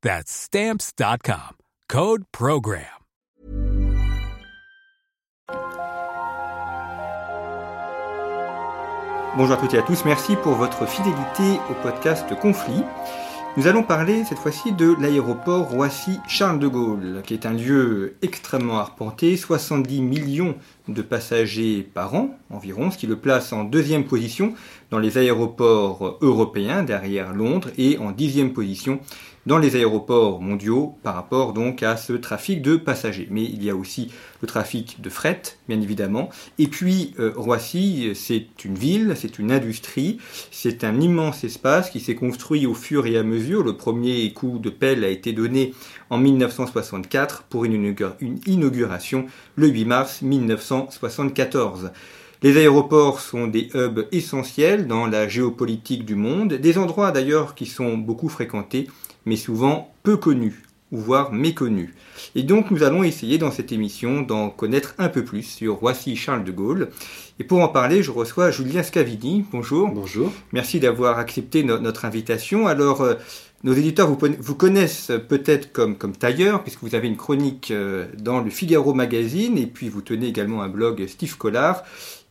That's Stamps.com. Code Program. Bonjour à toutes et à tous, merci pour votre fidélité au podcast Conflit. Nous allons parler cette fois-ci de l'aéroport Roissy-Charles de Gaulle, qui est un lieu extrêmement arpenté, 70 millions de passagers par an environ, ce qui le place en deuxième position dans les aéroports européens derrière Londres et en dixième position dans les aéroports mondiaux par rapport donc à ce trafic de passagers. Mais il y a aussi le trafic de fret, bien évidemment. Et puis euh, Roissy, c'est une ville, c'est une industrie, c'est un immense espace qui s'est construit au fur et à mesure. Le premier coup de pelle a été donné en 1964 pour une, une inauguration le 8 mars 1974. Les aéroports sont des hubs essentiels dans la géopolitique du monde, des endroits d'ailleurs qui sont beaucoup fréquentés mais souvent peu connus, ou voire méconnus. Et donc nous allons essayer dans cette émission d'en connaître un peu plus sur Roissy Charles de Gaulle. Et pour en parler, je reçois Julien Scavini. Bonjour. Bonjour. Merci d'avoir accepté notre invitation. Alors, euh, nos éditeurs vous, vous connaissent peut-être comme, comme tailleur, puisque vous avez une chronique euh, dans le Figaro Magazine, et puis vous tenez également un blog Steve Collard.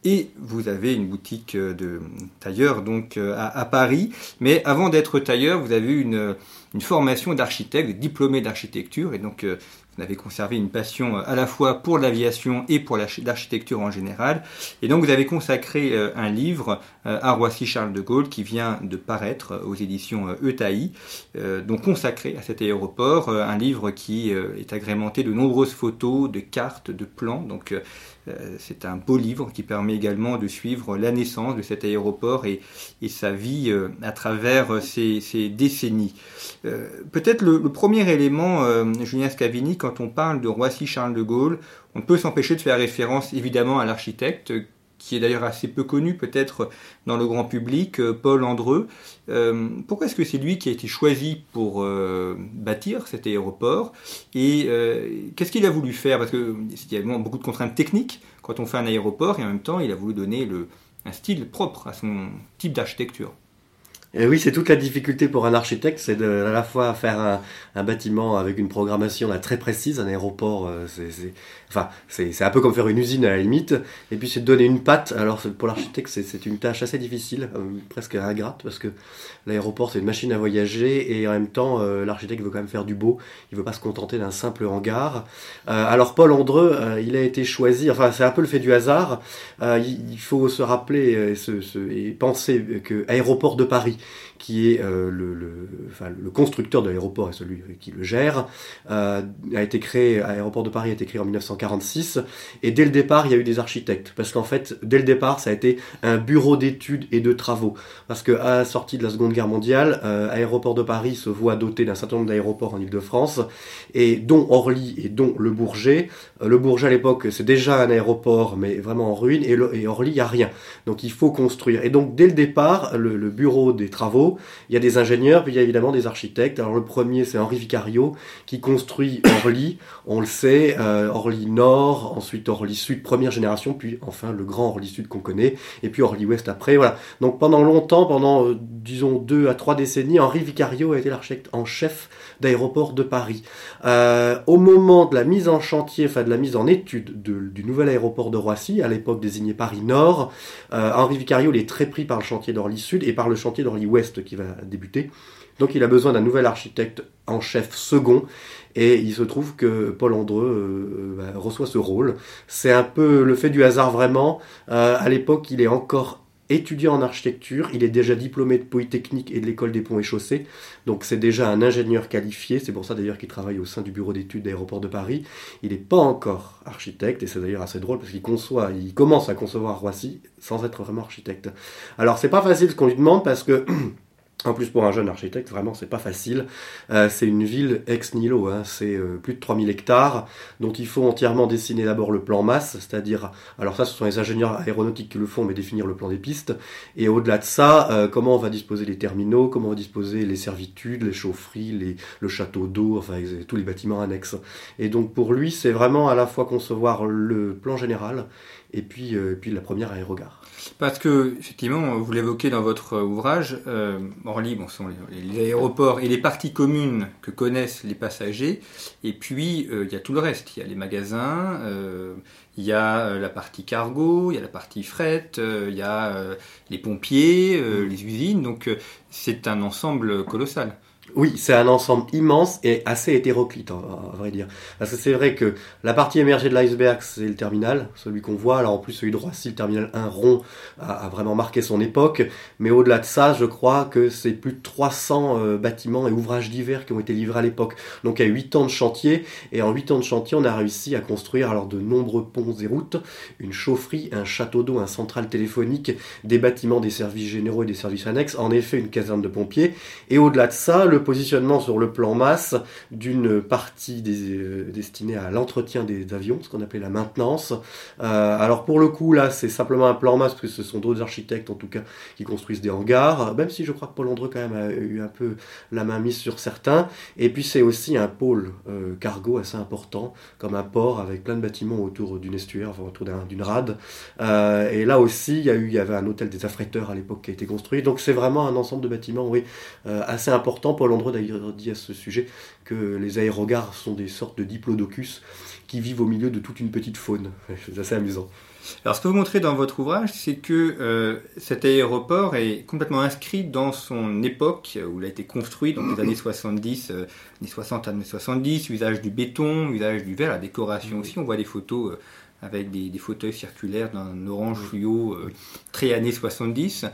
Et vous avez une boutique euh, de tailleur donc à, à Paris. Mais avant d'être tailleur, vous avez une, une formation d'architecte, diplômé d'architecture, et donc euh, vous avez conservé une passion euh, à la fois pour l'aviation et pour l'architecture en général. Et donc vous avez consacré euh, un livre à Roissy Charles de Gaulle qui vient de paraître aux éditions ETAI, donc consacré à cet aéroport, un livre qui est agrémenté de nombreuses photos, de cartes, de plans. Donc c'est un beau livre qui permet également de suivre la naissance de cet aéroport et, sa vie à travers ces, ces décennies. Euh, peut-être le, premier élément, euh, Julien Scavini, quand on parle de Roissy-Charles de Gaulle, on peut s'empêcher de faire référence évidemment à l'architecte, qui est d'ailleurs assez peu connu peut-être dans le grand public, euh, Paul Andreu. pourquoi est-ce que c'est lui qui a été choisi pour bâtir cet aéroport? Et qu'est-ce qu'il a voulu faire? Parce qu'il y a beaucoup de contraintes techniques quand on fait un aéroport, et en même temps, il a voulu donner un style propre à son type d'architecture. Et oui, c'est toute la difficulté pour un architecte, c'est à la fois faire un, un, bâtiment avec une programmation très précise, un aéroport, euh, c'est, enfin, c'est, un peu comme faire une usine à la limite, et puis c'est de donner une patte. Alors pour l'architecte, c'est, une tâche assez difficile, euh, presque ingrate, parce que l'aéroport c'est une machine à voyager, et en même temps, euh, l'architecte veut quand même faire du beau, il veut pas se contenter d'un simple hangar. alors Paul Andreu, il a été choisi, enfin c'est un peu le fait du hasard, il, faut se rappeler et, et penser que Aéroport de Paris, qui est euh, le, constructeur de l'aéroport et celui qui le gère, euh, a été créé, l'aéroport de Paris a été créé en 1946, et dès le départ, il y a eu des architectes, parce qu'en fait, dès le départ, ça a été un bureau d'études et de travaux, parce qu'à la sortie de la Seconde Guerre mondiale, euh, Aéroport de Paris se voit doté d'un certain nombre d'aéroports en Ile-de-France, et dont Orly et dont Le Bourget. Le Bourget, à l'époque, c'est déjà un aéroport, mais vraiment en ruine, et, Orly, il n'y a rien. Donc il faut construire. Et donc, dès le départ, le bureau des travaux. Il y a des ingénieurs, puis il y a évidemment des architectes. Alors le premier, c'est Henri Vicario, qui construit Orly, on le sait, euh, Orly Nord, ensuite Orly Sud, première génération, puis enfin le grand Orly Sud qu'on connaît, et puis Orly Ouest après. Voilà. Donc pendant longtemps, pendant euh, disons deux à trois décennies, Henri Vicario a été l'architecte en chef d'aéroport de Paris. Euh, au moment de la mise en chantier, enfin de la mise en étude du nouvel aéroport de Roissy, à l'époque désigné Paris Nord, Henri Vicario est très pris par le chantier d'Orly Sud et par le chantier d'Orly Orly Ouest qui va débuter. Donc il a besoin d'un nouvel architecte en chef second et il se trouve que Paul Andreu bah, reçoit ce rôle. C'est un peu le fait du hasard vraiment. à l'époque, il est encore étudiant en architecture, il est déjà diplômé de Polytechnique et de l'école des ponts et chaussées, donc c'est déjà un ingénieur qualifié, c'est pour ça d'ailleurs qu'il travaille au sein du bureau d'études d'aéroport de Paris. Il n'est pas encore architecte, et c'est d'ailleurs assez drôle parce qu'il conçoit, il commence à concevoir Roissy sans être vraiment architecte. Alors c'est pas facile ce qu'on lui demande parce que En plus, pour un jeune architecte, vraiment, c'est pas facile. Euh, c'est une ville ex nihilo, hein. c'est euh, plus de 3000 hectares, dont il faut entièrement dessiner d'abord le plan masse, c'est-à-dire, alors ça, ce sont les ingénieurs aéronautiques qui le font, mais définir le plan des pistes. Et au-delà de ça, euh, comment on va disposer les terminaux, comment on va disposer les servitudes, les chaufferies, les, le château d'eau, enfin, tous les bâtiments annexes. Et donc, pour lui, c'est vraiment à la fois concevoir le plan général et puis, et puis la première aérogare. Parce que, effectivement, vous l'évoquez dans votre ouvrage, euh, Orly, bon, sont les, aéroports et les parties communes que connaissent les passagers, et puis euh, il y a tout le reste. Il y a les magasins, euh, il y a euh, la partie cargo, il y a la partie fret, il y a les pompiers, les usines, donc c'est un ensemble colossal. Oui, c'est un ensemble immense et assez hétéroclite, à vrai dire. Parce que c'est vrai que la partie émergée de l'iceberg, c'est le terminal, celui qu'on voit. Alors en plus, celui de Roissy, le terminal 1 rond, a, vraiment marqué son époque. Mais au-delà de ça, je crois que c'est plus de 300 euh, bâtiments et ouvrages divers qui ont été livrés à l'époque. Donc a 8 ans de chantier. Et en 8 ans de chantier, on a réussi à construire alors de nombreux ponts et routes, une chaufferie, un château d'eau, un central téléphonique, des bâtiments des services généraux et des services annexes. En effet, une caserne de pompiers. Et au-delà de ça, le positionnement sur le plan masse d'une partie euh, destinée à l'entretien des avions, ce qu'on appelait la maintenance. Euh, alors pour le coup, là, c'est simplement un plan masse, parce que ce sont d'autres architectes, en tout cas, qui construisent des hangars, même si je crois que Paul Andreu, quand même, a eu un peu la main mise sur certains. Et puis c'est aussi un pôle euh, cargo assez important, comme un port avec plein de bâtiments autour d'une estuaire, enfin autour d'une rade. et là aussi, il y, a eu, il y avait un hôtel des affréteurs à l'époque qui a été construit. Donc c'est vraiment un ensemble de bâtiments, oui, assez important. Paul D'ailleurs dit à ce sujet que les aérogares sont des sortes de diplodocus qui vivent au milieu de toute une petite faune. C'est assez amusant. Alors, ce que vous montrez dans votre ouvrage, c'est que euh, cet aéroport est complètement inscrit dans son époque où il a été construit, donc les années 70, euh, années 60, années 70, usage du béton, usage du verre, la décoration aussi. On voit des photos euh, avec des, fauteuils circulaires d'un orange fluo euh, très années 70.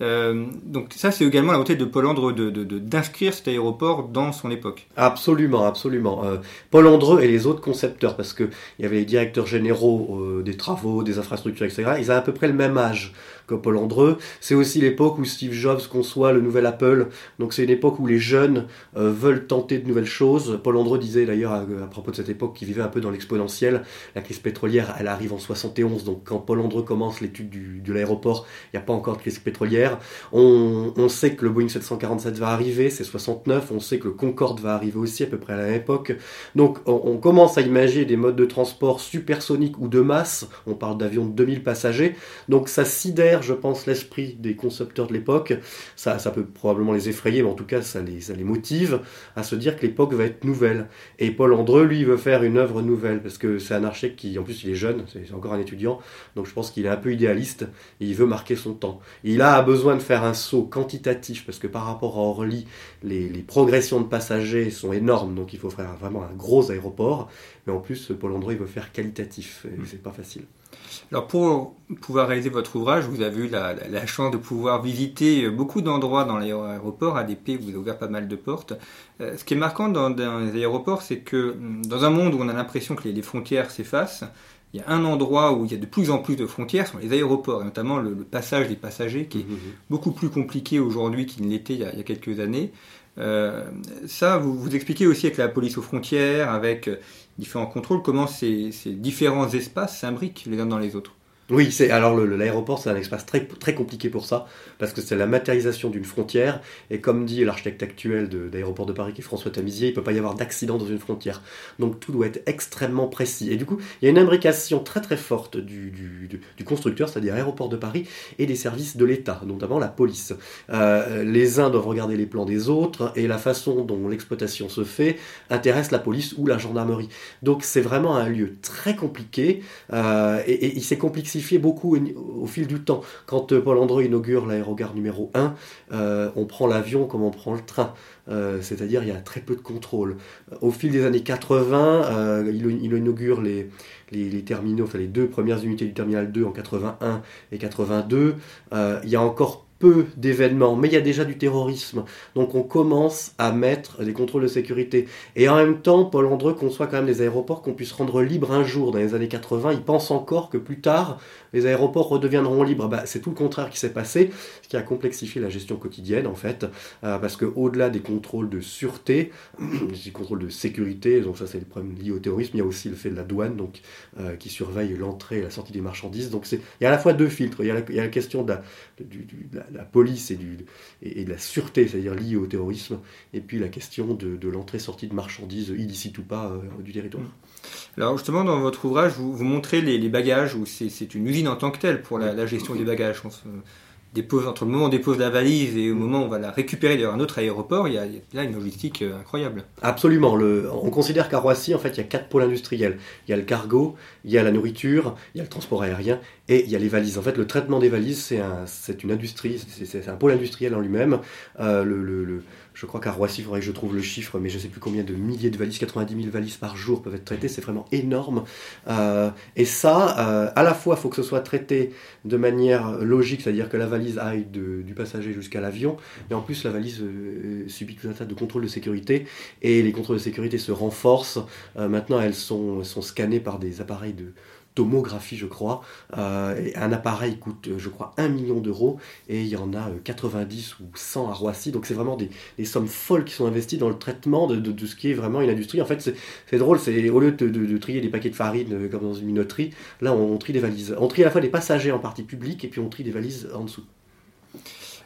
Euh, donc ça, c'est également la volonté de Paul Andreu d'inscrire de, cet aéroport dans son époque. Absolument, absolument. Euh, Paul Andreu et les autres concepteurs, parce qu'il y avait les directeurs généraux des travaux, des infrastructures, etc., ils avaient à peu près le même âge que Paul Andreu. C'est aussi l'époque où Steve Jobs conçoit le nouvel Apple. Donc c'est une époque où les jeunes veulent tenter de nouvelles choses. Paul Andreu disait d'ailleurs à, propos de cette époque qu'il vivait un peu dans l'exponentiel. La crise pétrolière elle arrive en 71, donc quand Paul Andreu commence l'étude de l'aéroport, il n'y a pas encore de crise pétrolière. On, sait que le Boeing 747 va arriver, c'est 69, on sait que le Concorde va arriver aussi à peu près à la même époque. Donc on, commence à imaginer des modes de transport supersoniques ou de masse, on parle d'avions de 2000 passagers, donc ça sidère, je pense, l'esprit des concepteurs de l'époque, ça, ça peut probablement les effrayer, mais en tout cas ça les, ça les motive à se dire que l'époque va être nouvelle. Et Paul Andreu, lui, veut faire une œuvre nouvelle, parce que c'est un architecte qui, en plus, il est jeune, c'est encore un étudiant, donc je pense qu'il est un peu idéaliste et il veut marquer son temps. il a besoin de faire un saut quantitatif parce que par rapport à Orly, les, progressions de passagers sont énormes, donc il faut faire vraiment un gros aéroport. Mais en plus, Paul André veut faire qualitatif et mm. c'est pas facile. Alors pour pouvoir réaliser votre ouvrage, vous avez eu la, chance de pouvoir visiter beaucoup d'endroits dans l'aéroport. ADP vous a ouvert pas mal de portes. Euh, ce qui est marquant dans, les aéroports, c'est que mm, dans un monde où on a l'impression que les frontières s'effacent, il y a un endroit où il y a de plus en plus de frontières, ce sont les aéroports, et notamment le, passage des passagers, qui est mmh, mmh, mmh. beaucoup plus compliqué aujourd'hui qu'il ne l'était il, y a quelques années. Euh, ça, vous, vous expliquez aussi avec la police aux frontières, avec euh, différents contrôles, comment ces, ces différents espaces s'imbriquent les uns dans les autres. Oui, alors l'aéroport, c'est un espace très très compliqué pour ça parce que c'est la matérialisation d'une frontière et comme dit l'architecte actuel d'aéroport de, Paris qui est François Tamizier, il peut pas y avoir d'accident dans une frontière. Donc tout doit être extrêmement précis et du coup, il y a une imbrication très très forte du, constructeur, c'est-à-dire aéroport de Paris et des services de l'État, notamment la police. Euh, les uns doivent regarder les plans des autres et la façon dont l'exploitation se fait intéresse la police ou la gendarmerie. Donc c'est vraiment un lieu très compliqué euh, et il s'est compliqué beaucoup au, fil du temps. Quand Paul André inaugure l'aérogare numéro 1, on prend l'avion comme on prend le train. C'est-à-dire il y a très peu de contrôle. Au fil des années 80, il, inaugure les, les, terminaux, enfin les deux premières unités du terminal 2 en 81 et 82. il y a encore peu d'événements, mais il y a déjà du terrorisme. Donc on commence à mettre des contrôles de sécurité. Et en même temps, Paul Andreu conçoit quand même des aéroports qu'on puisse rendre libres un jour. Dans les années 80, il pense encore que plus tard, les aéroports redeviendront libres. Bah, c'est tout le contraire qui s'est passé, ce qui a complexifié la gestion quotidienne en fait, euh, parce qu'au-delà des contrôles de sûreté, des contrôles de sécurité, donc ça c'est le problème lié au terrorisme, il y a aussi le fait de la douane donc, euh, qui surveille l'entrée et la sortie des marchandises. Donc il y a à la fois deux filtres, il y a la, question de la, police et, de la sûreté, c'est-à-dire liée au terrorisme, et puis la question de, l'entrée-sortie de marchandises illicites ou pas euh, du territoire. Alors justement, dans votre ouvrage, vous, montrez les, bagages, où c'est une usine en tant que telle pour la, gestion des bagages. Se dépose, entre le moment où on dépose la valise et au moment où on va la récupérer dans un autre aéroport, il y a, là une logistique euh, incroyable. Absolument. Le, on considère qu'à Roissy, en fait, il y a quatre pôles industriels. Il y a le cargo, il y a la nourriture, il y a le transport aérien et il y a les valises. En fait, le traitement des valises, c'est un, une industrie, c'est un pôle industriel en lui-même. Euh, le, le je crois qu'à Roissy, il faudrait que je trouve le chiffre, mais je ne sais plus combien de milliers de valises, 90 000 valises par jour peuvent être traitées. C'est vraiment énorme. Euh, et ça, euh, à la fois, il faut que ce soit traité de manière logique, c'est-à-dire que la valise aille du passager jusqu'à l'avion, mais en plus, la valise euh, subit tout un tas de contrôles de sécurité, et les contrôles de sécurité se renforcent. maintenant, elles sont, sont scannées par des appareils de tomographie, je crois. Euh, un appareil coûte, je crois, 1 million d'euros et il y en a 90 euh, ou 100 à Roissy. Donc c'est vraiment des, sommes folles qui sont investies dans le traitement de, ce qui est vraiment une industrie. En fait, c'est drôle, c'est au lieu de, trier des paquets de farine euh, comme dans une minoterie, là on, trie des valises. On trie à la fois des passagers en partie publique et puis on trie des valises en dessous.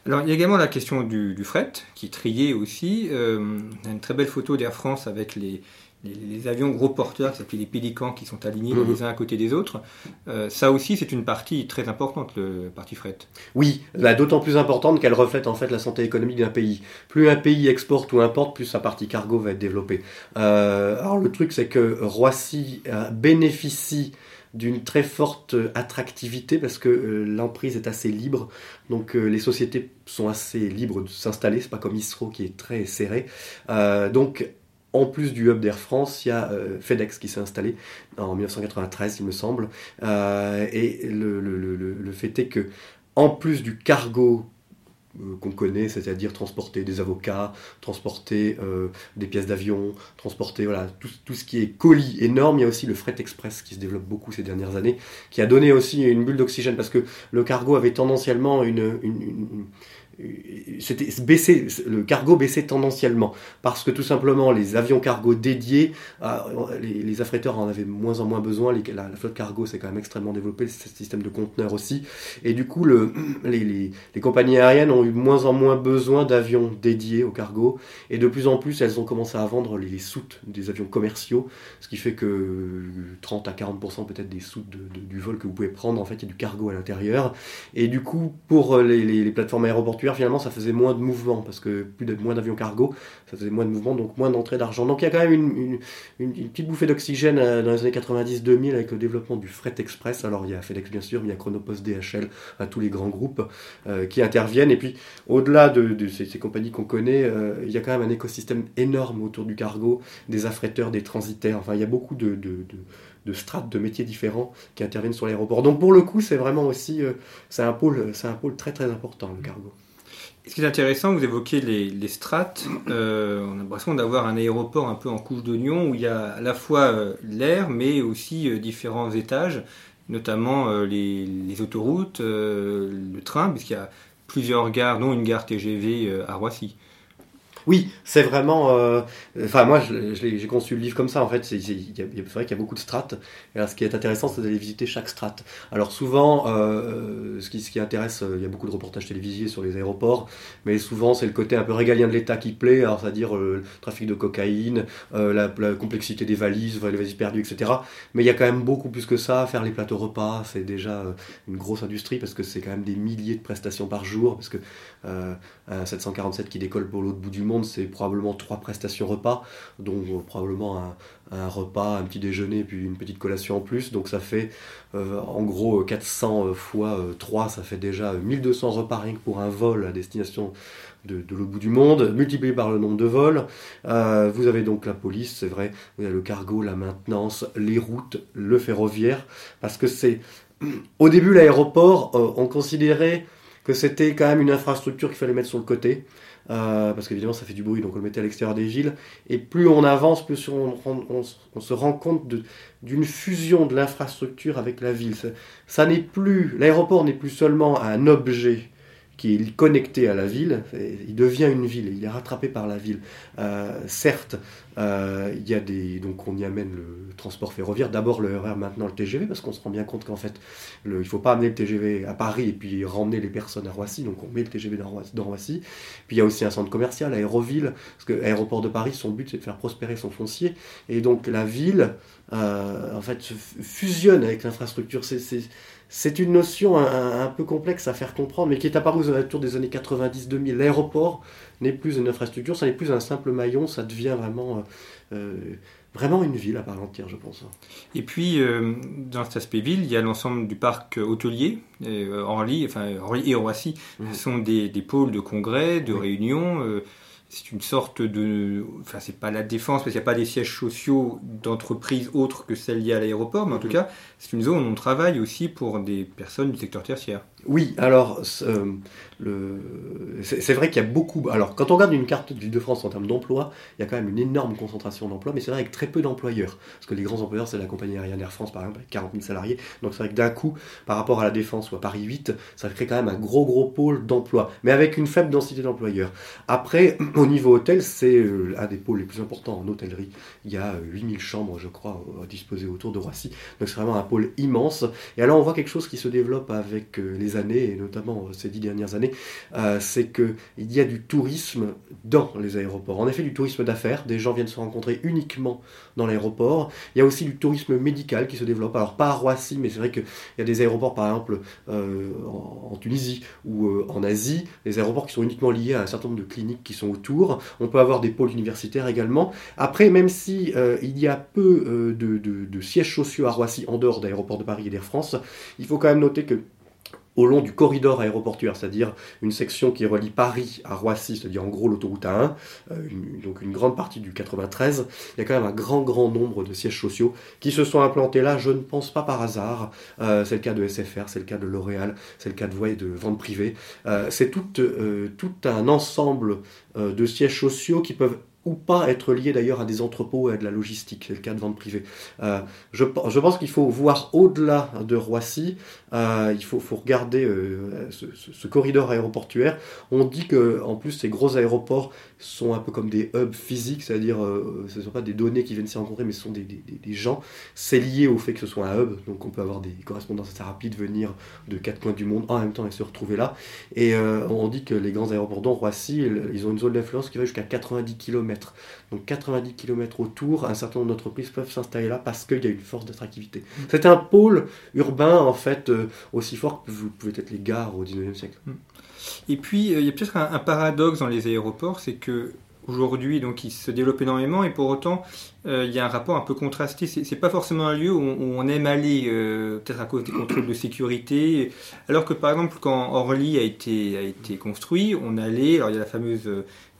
Alors, il y a également la question du, fret, qui est trié aussi. on a une très belle photo d'Air France avec les, les, avions gros porteurs qui s'appellent les pélicans qui sont alignés mhm. les uns à côté des autres. Euh, ça aussi, c'est une partie très importante, le parti fret. Oui, d'autant plus importante qu'elle reflète en fait la santé économique d'un pays. Plus un pays exporte ou importe, plus sa partie cargo va être développée. Euh, alors le truc, c'est que Roissy euh, bénéficie d'une très forte attractivité parce que l'emprise est assez libre, donc les sociétés sont assez libres de s'installer, c'est pas comme Isro qui est très serré. donc en plus du hub d'Air France, il y a euh, FedEx qui s'est installé en 1993, il me semble. Euh, et le, fait est que, en plus du cargo euh, qu'on connaît, c'est-à-dire transporter des avocats, transporter des pièces d'avion, transporter tout, ce qui est colis énorme. Il y a aussi le fret express qui se développe beaucoup ces dernières années, qui a donné aussi une bulle d'oxygène parce que le cargo avait tendanciellement une c'était baissé, le cargo baissait tendanciellement parce que tout simplement les avions cargo dédiés, euh, les, les, affréteurs en avaient moins en moins besoin. la, flotte cargo s'est quand même extrêmement développée, ce système de conteneurs aussi, et du coup le, les, compagnies aériennes ont eu moins en moins besoin d'avions dédiés au cargo, et de plus en plus elles ont commencé à vendre les, soutes des avions commerciaux, ce qui fait que 30 à 40% peut-être des soutes du vol que vous pouvez prendre, en fait il y a du cargo à l'intérieur, et du coup pour les plateformes aéroportuaires finalement, ça faisait moins de mouvement, parce que plus de, moins d'avions cargo, ça faisait moins de mouvement, donc moins d'entrée d'argent. Donc il y a quand même une, petite bouffée d'oxygène euh, dans les années 90-2000 avec le développement du fret express. Alors il y a FedEx bien sûr, mais il y a Chronopost, DHL, à tous les grands groupes euh, qui interviennent. Et puis au-delà de, ces, compagnies qu'on connaît, euh, il y a quand même un écosystème énorme autour du cargo, des affréteurs, des transitaires. Enfin, il y a beaucoup de, de strates de métiers différents qui interviennent sur l'aéroport. Donc pour le coup, c'est vraiment aussi, c'est un pôle, c'est un pôle très très important le cargo. Ce qui est intéressant, vous évoquez les, strates. Euh, on a l'impression d'avoir un aéroport un peu en couche d'oignon où il y a à la fois euh, l'air, mais aussi euh, différents étages, notamment les, les, autoroutes, le train, puisqu'il y a plusieurs gares, dont une gare TGV à Roissy. Oui, c'est vraiment. Euh, enfin, moi, j'ai conçu le livre comme ça. En fait, c'est vrai qu'il y a beaucoup de strates. Et ce qui est intéressant, c'est d'aller visiter chaque strate. Alors, souvent, euh, ce, qui, ce qui intéresse, euh, il y a beaucoup de reportages télévisés sur les aéroports, mais souvent, c'est le côté un peu régalien de l'État qui plaît. Alors, c'est-à-dire le trafic de cocaïne, la, complexité des valises, les valises perdues, etc. Mais il y a quand même beaucoup plus que ça. Faire les plateaux repas, c'est déjà une grosse industrie parce que c'est quand même des milliers de prestations par jour. Parce que 747 qui décolle pour l'autre bout du monde c'est probablement trois prestations repas, donc probablement un, repas, un petit déjeuner, puis une petite collation en plus. Donc ça fait en gros 400 fois 3, ça fait déjà 1200 repas rien que pour un vol à destination de, l'autre bout du monde, multiplié par le nombre de vols. Euh, vous avez donc la police, c'est vrai, vous avez le cargo, la maintenance, les routes, le ferroviaire, parce que c'est... Au début, l'aéroport, euh, on considérait que c'était quand même une infrastructure qu'il fallait mettre sur le côté. Euh, parce qu'évidemment ça fait du bruit, donc on le mettait à l'extérieur des villes. Et plus on avance, plus on, se rend compte d'une fusion de l'infrastructure avec la ville. Ça n'est plus, l'aéroport n'est plus seulement un objet qui est connecté à la ville, il devient une ville, il est rattrapé par la ville. Euh, certes, euh, il y a des, donc on y amène le transport ferroviaire, d'abord le RER, maintenant le TGV, parce qu'on se rend bien compte qu'en fait, le, il ne faut pas amener le TGV à Paris et puis ramener les personnes à Roissy, donc on met le TGV dans Roissy. Puis il y a aussi un centre commercial, Aéroville, parce que l'aéroport de Paris, son but c'est de faire prospérer son foncier, et donc la ville, euh, en fait, fusionne avec l'infrastructure. C'est c'est une notion un, peu complexe à faire comprendre, mais qui est apparue aux alentours des années 90-2000. L'aéroport n'est plus une infrastructure, ça n'est plus un simple maillon, ça devient vraiment, euh, vraiment une ville à part entière, je pense. Et puis, euh, dans cet aspect ville, il y a l'ensemble du parc hôtelier. Euh, Orly, enfin, Orly et Roissy mmh. sont des, pôles de congrès, de réunions c'est une sorte de. Enfin, c'est pas la défense, parce qu'il n'y a pas des sièges sociaux d'entreprises autres que celles liées à l'aéroport, mais en tout mhm. cas, c'est une zone où on travaille aussi pour des personnes du secteur tertiaire. Oui, alors, euh, c'est vrai qu'il y a beaucoup. Alors, quand on regarde une carte de l'Île-de-France en termes d'emploi, il y a quand même une énorme concentration d'emplois, mais c'est vrai avec très peu d'employeurs. Parce que les grands employeurs, c'est la compagnie aérienne Air France, par exemple, avec 40 000 salariés. Donc, c'est vrai que d'un coup, par rapport à la Défense ou à Paris 8, ça crée quand même un gros, gros pôle d'emploi, mais avec une faible densité d'employeurs. Après, au niveau hôtel, c'est euh, un des pôles les plus importants en hôtellerie. Il y a 8000 chambres, je crois, disposées autour de Roissy. Donc, c'est vraiment un pôle immense. Et alors, on voit quelque chose qui se développe avec euh, et notamment ces dix dernières années euh, c'est qu'il y a du tourisme dans les aéroports. En effet, du tourisme d'affaires, des gens viennent se rencontrer uniquement dans l'aéroport. Il y a aussi du tourisme médical qui se développe. Alors pas à Roissy, mais c'est vrai qu'il y a des aéroports, par exemple, euh, en, Tunisie ou euh, en Asie, des aéroports qui sont uniquement liés à un certain nombre de cliniques qui sont autour. On peut avoir des pôles universitaires également. Après, même si il y a peu de, de sièges sociaux à Roissy en dehors d'aéroports de Paris et d'Air France, il faut quand même noter que au long du corridor aéroportuaire, c'est-à-dire une section qui relie Paris à Roissy, c'est-à-dire en gros l'autoroute A1, euh, donc une grande partie du 93, il y a quand même un grand grand nombre de sièges sociaux qui se sont implantés là, je ne pense pas par hasard, euh, c'est le cas de SFR, c'est le cas de L'Oréal, c'est le cas de Voie de vente privée, euh, c'est tout, un ensemble de sièges sociaux qui peuvent ou pas être lié d'ailleurs à des entrepôts et à de la logistique, c'est le cas de vente privée. Je, pense qu'il faut voir au-delà de Roissy, euh, il faut, regarder euh, ce, corridor aéroportuaire. On dit que en plus ces gros aéroports sont un peu comme des hubs physiques, c'est-à-dire ce ne sont pas des données qui viennent s'y rencontrer, mais ce sont des, des, des gens. C'est lié au fait que ce soit un hub, donc on peut avoir des correspondances assez rapides venir de quatre coins du monde en même temps et se retrouver là. Et on dit que les grands aéroports, dont Roissy, ils ont une zone d'influence qui va jusqu'à 90 km donc 90 km autour, un certain nombre d'entreprises peuvent s'installer là parce qu'il y a une force d'attractivité. Mm. C'est un pôle urbain en fait euh, aussi fort que vous pouvez être les gares au 19e siècle. Mm. Et puis euh, il y a peut-être un, paradoxe dans les aéroports, c'est que aujourd'hui, donc, il se développe énormément et pour autant, euh, il y a un rapport un peu contrasté. C'est, c'est pas forcément un lieu où on, aime aller, peut-être à cause des contrôles de sécurité. Alors que par exemple, quand Orly a été, a été construit, on allait, alors il y a la fameuse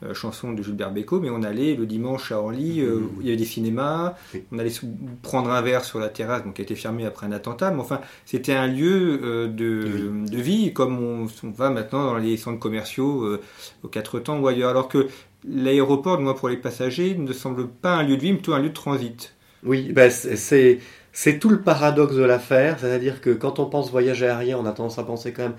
euh, chanson de Gilbert Bécaud, mais on allait le dimanche à Orly, euh, mmh. il y avait des cinémas, on allait prendre un verre sur la terrasse, donc qui a été fermée après un attentat, mais enfin, c'était un lieu euh, de, de, vie, comme on, va maintenant dans les centres commerciaux aux quatre temps ou ailleurs, alors que l'aéroport, moi, pour les passagers, ne semble pas un lieu de vie, mais plutôt un lieu de transit. Oui, ben c'est c'est tout le paradoxe de l'affaire, c'est-à-dire que quand on pense voyage aérien, on a tendance à penser quand même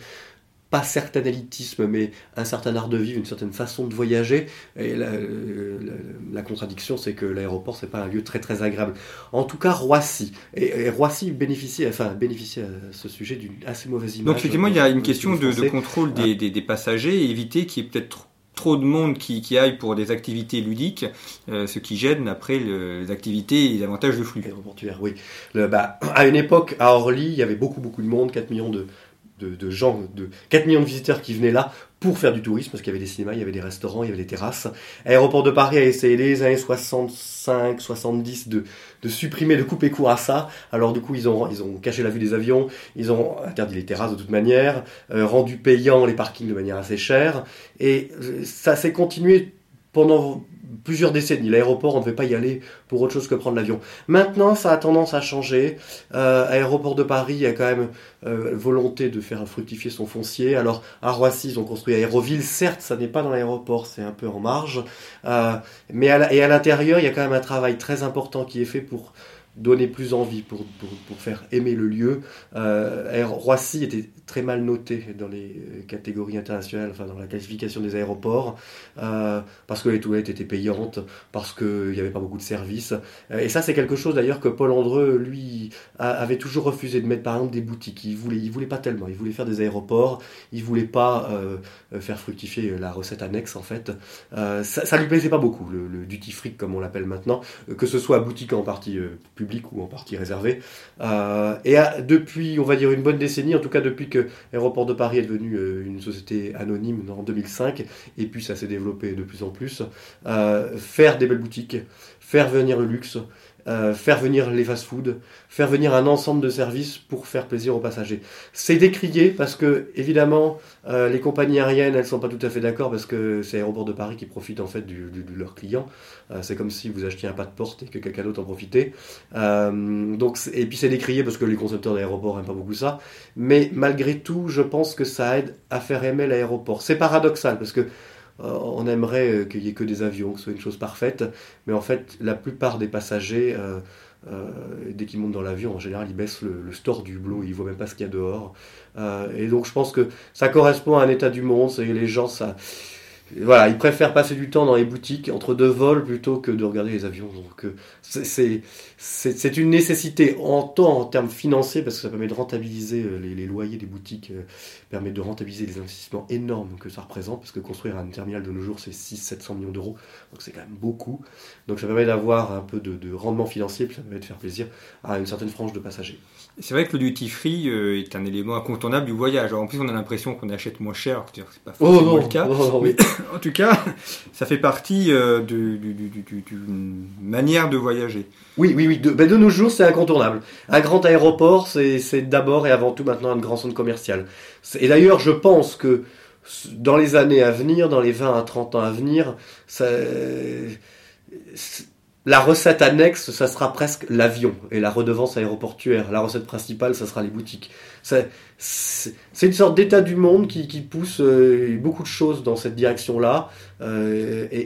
pas certain élitisme, mais un certain art de vivre, une certaine façon de voyager. Et la, contradiction, c'est que l'aéroport, c'est pas un lieu très très agréable. En tout cas, Roissy. Et, Roissy bénéficie, enfin, bénéficie à ce sujet d'une assez mauvaise image. Donc, effectivement, il y a une question de, contrôle des, des, passagers et éviter qu'il y ait peut-être trop de monde qui, qui aille pour des activités ludiques, euh, ce qui gêne après les activités et davantage de flux. Oui. Bah, à une époque, à Orly, il y avait beaucoup beaucoup de monde, 4 millions de de, gens, de 4 millions de visiteurs qui venaient là pour faire du tourisme, parce qu'il y avait des cinémas, il y avait des restaurants, il y avait des terrasses. Aéroport de Paris a essayé les années 65, 70 de, de supprimer, de couper court à ça. Alors du coup, ils ont, ils ont caché la vue des avions, ils ont interdit les terrasses de toute manière, euh, rendu payant les parkings de manière assez chère, et euh, ça s'est continué pendant plusieurs décennies. L'aéroport, on ne devait pas y aller pour autre chose que prendre l'avion. Maintenant, ça a tendance à changer. Euh, aéroport de Paris, il y a quand même euh, volonté de faire fructifier son foncier. Alors, à Roissy, ils ont construit Aéroville. Certes, ça n'est pas dans l'aéroport, c'est un peu en marge. Euh, mais et à l'intérieur, il y a quand même un travail très important qui est fait pour donner plus envie, pour, pour, pour faire aimer le lieu. Euh, Roissy était très mal noté dans les euh, catégories internationales, enfin dans la classification des aéroports, euh, parce que les toilettes étaient payantes, parce qu'il n'y avait pas beaucoup de services. Euh, et ça, c'est quelque chose d'ailleurs que Paul Andreu, lui, avait toujours refusé de mettre par exemple des boutiques. Il voulait, il voulait pas tellement. Il voulait faire des aéroports. Il voulait pas euh, faire fructifier la recette annexe en fait. Euh, ça, ça lui plaisait pas beaucoup le, le duty free comme on l'appelle maintenant, que ce soit boutique en partie publique ou en partie réservée. et depuis, on va dire une bonne décennie, en tout cas depuis que Aéroport de Paris est devenu euh, une société anonyme en 2005, et puis ça s'est développé de plus en plus. Euh, faire des belles boutiques, faire venir le luxe, euh, faire venir les fast-foods, faire venir un ensemble de services pour faire plaisir aux passagers. C'est décrié parce que, évidemment, euh, les compagnies aériennes, elles sont pas tout à fait d'accord parce que c'est Aéroport de Paris qui profite en fait du, de leurs clients. Euh, c'est comme si vous achetiez un pas de porte et que quelqu'un d'autre en profitait. donc, et puis c'est décrié parce que les concepteurs d'aéroports n'aiment pas beaucoup ça. Mais malgré tout, je pense que ça aide à faire aimer l'aéroport. C'est paradoxal parce que euh, on aimerait euh, qu'il n'y ait que des avions, que ce soit une chose parfaite, mais en fait, la plupart des passagers, euh, dès qu'ils montent dans l'avion, en général, ils baissent le, store du hublot, ils ne voient même pas ce qu'il y a dehors. et donc, je pense que ça correspond à un état du monde, et les gens, ça voilà, ils préfèrent passer du temps dans les boutiques entre deux vols plutôt que de regarder les avions. Donc euh, c'est une nécessité en temps, en termes financiers, parce que ça permet de rentabiliser euh, les, loyers des boutiques, euh, permet de rentabiliser les investissements énormes que ça représente, parce que construire un terminal de nos jours, c'est 600-700 millions d'euros, donc c'est quand même beaucoup. Donc ça permet d'avoir un peu de, de, rendement financier, puis ça permet de faire plaisir à une certaine frange de passagers. C'est vrai que le duty free est un élément incontournable du voyage. en plus, on a l'impression qu'on achète moins cher, c'est pas oh forcément le cas. Oh, en tout cas, ça fait partie euh, d'une manière de voyager. Oui, oui, oui. De, ben, de nos jours, c'est incontournable. Un grand aéroport, c'est d'abord et avant tout maintenant un grand centre commercial. Et d'ailleurs, je pense que dans les années à venir, dans les 20 à 30 ans à venir, ça, la recette annexe, ça sera presque l'avion et la redevance aéroportuaire. La recette principale, ça sera les boutiques. C'est une sorte d'état du monde qui, pousse euh, beaucoup de choses dans cette direction-là. Euh, et,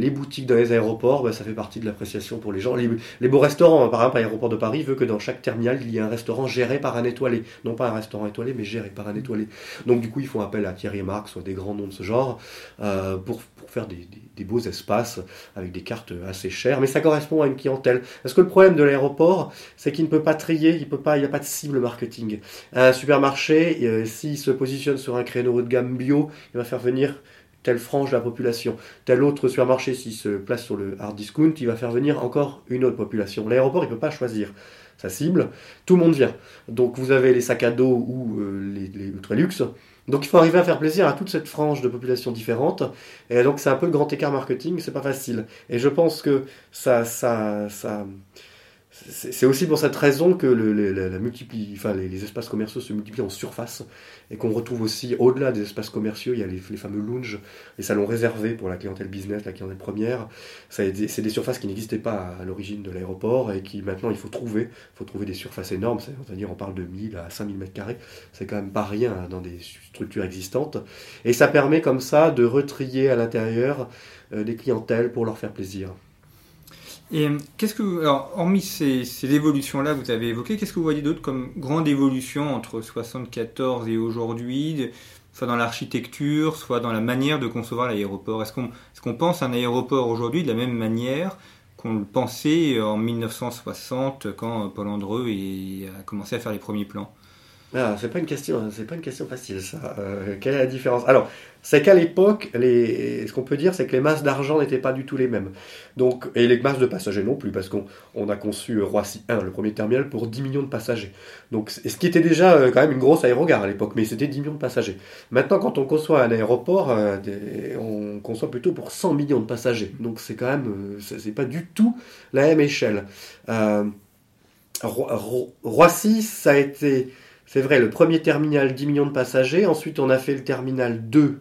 les boutiques dans les aéroports, bah, ça fait partie de l'appréciation pour les gens. Les, beaux restaurants, par exemple, l'aéroport de Paris veut que dans chaque terminal, il y ait un restaurant géré par un étoilé. Non pas un restaurant étoilé, mais géré par un étoilé. Donc du coup, ils font appel à Thierry Marx, soit des grands noms de ce genre, euh, pour, faire des, des, beaux espaces avec des cartes assez chères. Mais ça correspond à une clientèle. Parce que le problème de l'aéroport, c'est qu'il ne peut pas trier, il peut pas, il n'y a pas de cible marketing. Un supermarché, euh, s'il se positionne sur un créneau de gamme bio, il va faire venir telle frange de la population. Tel autre supermarché, s'il se place sur le hard discount, il va faire venir encore une autre population. L'aéroport, il ne peut pas choisir sa cible. Tout le monde vient. Donc vous avez les sacs à dos ou euh, les, les ultra luxe. Donc il faut arriver à faire plaisir à toute cette frange de population différente. Et donc c'est un peu le grand écart marketing, c'est pas facile. Et je pense que ça, ça, ça, c'est aussi pour cette raison que la, les, espaces commerciaux se multiplient en surface et qu'on retrouve aussi au-delà des espaces commerciaux, il y a les, fameux lounges, les salons réservés pour la clientèle business, la clientèle première. C'est des, surfaces qui n'existaient pas à, l'origine de l'aéroport et qui maintenant il faut trouver. Il faut trouver des surfaces énormes, c'est-à-dire on parle de 1000 à 5000 mètres carrés. C'est quand même pas rien dans des structures existantes. Et ça permet comme ça de retrier à l'intérieur euh, des clientèles pour leur faire plaisir. Et qu'est-ce que, alors, hormis ces, ces évolutions-là que vous avez évoquées, qu'est-ce que vous voyez d'autre comme grande évolution entre 74 et aujourd'hui, soit dans l'architecture, soit dans la manière de concevoir l'aéroport? Est-ce qu'on est qu'on pense un aéroport aujourd'hui de la même manière qu'on le pensait en 1960 quand Paul Andreu a commencé à faire les premiers plans? Ah, c'est pas une question, c'est pas une question facile ça. Euh, quelle est la différence? Alors, c'est qu'à l'époque, ce qu'on peut dire, c'est que les masses d'argent n'étaient pas du tout les mêmes. Donc, et les masses de passagers non plus, parce qu'on on a conçu Roissy 1, le premier terminal, pour 10 millions de passagers. Donc, ce qui était déjà euh, quand même une grosse aérogare à l'époque, mais c'était 10 millions de passagers. Maintenant, quand on conçoit un aéroport, euh, on conçoit plutôt pour 100 millions de passagers. Donc, c'est quand même, c'est pas du tout la même échelle. Roissy, ça a été c'est vrai, le premier terminal, 10 millions de passagers. Ensuite, on a fait le terminal 2